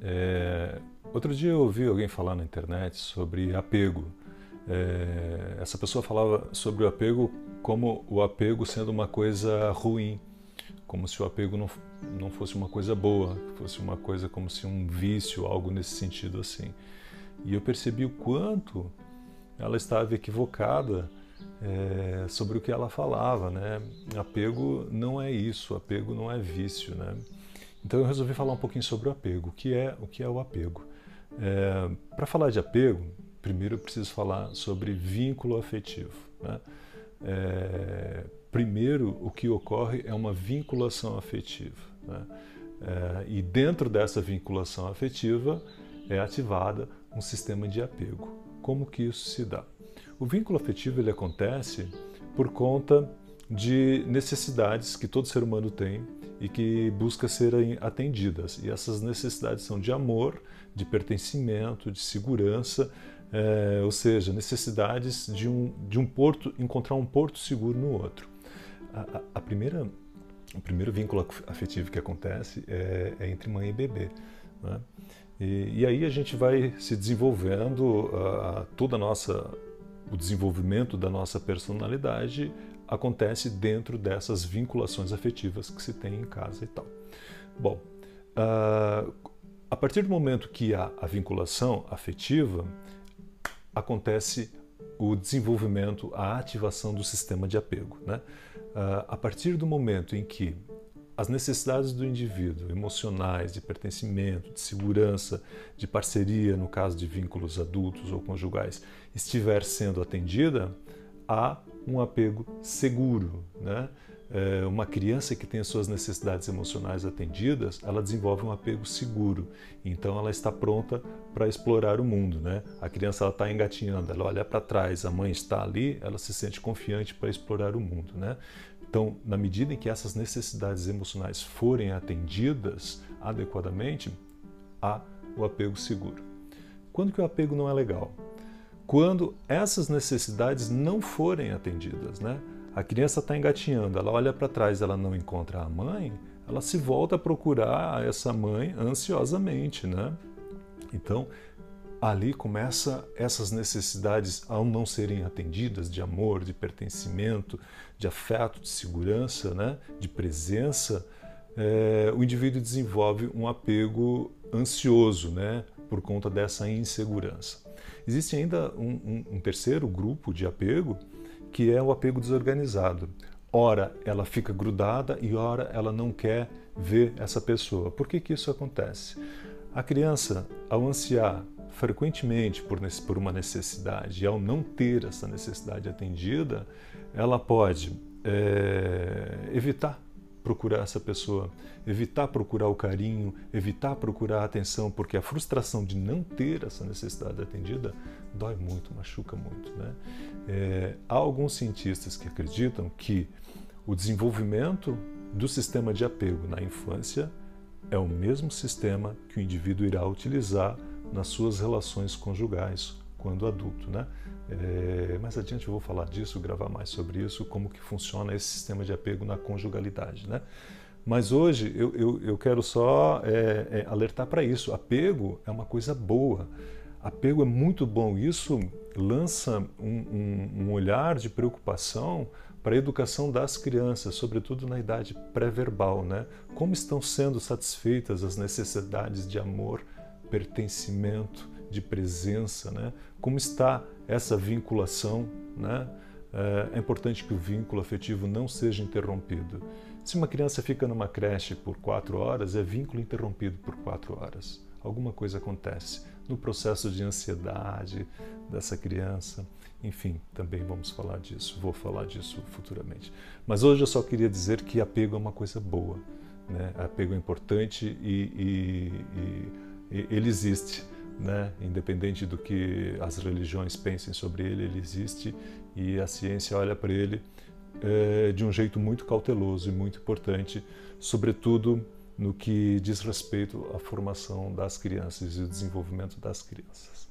É, outro dia eu ouvi alguém falar na internet sobre apego. É, essa pessoa falava sobre o apego como o apego sendo uma coisa ruim, como se o apego não, não fosse uma coisa boa, fosse uma coisa como se um vício, algo nesse sentido assim. E eu percebi o quanto ela estava equivocada é, sobre o que ela falava, né? Apego não é isso, apego não é vício, né? Então eu resolvi falar um pouquinho sobre o apego, o que é o que é o apego. É, Para falar de apego, primeiro eu preciso falar sobre vínculo afetivo. Né? É, primeiro, o que ocorre é uma vinculação afetiva. Né? É, e dentro dessa vinculação afetiva é ativada um sistema de apego. Como que isso se dá? O vínculo afetivo ele acontece por conta de necessidades que todo ser humano tem e que busca serem atendidas. E essas necessidades são de amor, de pertencimento, de segurança, é, ou seja, necessidades de um, de um porto, encontrar um porto seguro no outro. A, a, primeira, o primeiro vínculo afetivo que acontece é, é entre mãe e bebê. Né? E, e, aí a gente vai se desenvolvendo, uh, toda nossa, o desenvolvimento da nossa personalidade acontece dentro dessas vinculações afetivas que se tem em casa e tal. Bom, uh, a partir do momento que há a vinculação afetiva, acontece o desenvolvimento, a ativação do sistema de apego. Né? Uh, a partir do momento em que as necessidades do indivíduo, emocionais, de pertencimento, de segurança, de parceria, no caso de vínculos adultos ou conjugais, estiver sendo atendida, há um apego seguro. Né? É, uma criança que tem as suas necessidades emocionais atendidas, ela desenvolve um apego seguro. Então ela está pronta para explorar o mundo. Né? A criança está engatinhando, ela olha para trás, a mãe está ali, ela se sente confiante para explorar o mundo. Né? Então, na medida em que essas necessidades emocionais forem atendidas adequadamente, há o apego seguro. Quando que o apego não é legal? Quando essas necessidades não forem atendidas, né? A criança está engatinhando, ela olha para trás, ela não encontra a mãe, ela se volta a procurar essa mãe ansiosamente, né? Então, ali começa essas necessidades ao não serem atendidas de amor, de pertencimento, de afeto, de segurança, né? de presença, é, o indivíduo desenvolve um apego ansioso, né? por conta dessa insegurança. Existe ainda um, um, um terceiro grupo de apego, que é o apego desorganizado. Ora, ela fica grudada e ora ela não quer ver essa pessoa. Por que, que isso acontece? A criança, ao ansiar frequentemente por, por uma necessidade e ao não ter essa necessidade atendida, ela pode é, evitar procurar essa pessoa, evitar procurar o carinho, evitar procurar a atenção, porque a frustração de não ter essa necessidade atendida dói muito, machuca muito. Né? É, há alguns cientistas que acreditam que o desenvolvimento do sistema de apego na infância é o mesmo sistema que o indivíduo irá utilizar nas suas relações conjugais quando adulto, né? É, mais adiante eu vou falar disso, gravar mais sobre isso, como que funciona esse sistema de apego na conjugalidade, né? Mas hoje eu, eu, eu quero só é, é, alertar para isso. Apego é uma coisa boa. Apego é muito bom. Isso lança um, um, um olhar de preocupação para a educação das crianças, sobretudo na idade pré-verbal, né? Como estão sendo satisfeitas as necessidades de amor, pertencimento, de presença, né? Como está essa vinculação, né? É, é importante que o vínculo afetivo não seja interrompido. Se uma criança fica numa creche por quatro horas, é vínculo interrompido por quatro horas. Alguma coisa acontece no processo de ansiedade dessa criança. Enfim, também vamos falar disso, vou falar disso futuramente. Mas hoje eu só queria dizer que apego é uma coisa boa. Né? Apego é importante e, e, e ele existe né? independente do que as religiões pensem sobre ele, ele existe e a ciência olha para ele é, de um jeito muito cauteloso e muito importante, sobretudo no que diz respeito à formação das crianças e o desenvolvimento das crianças.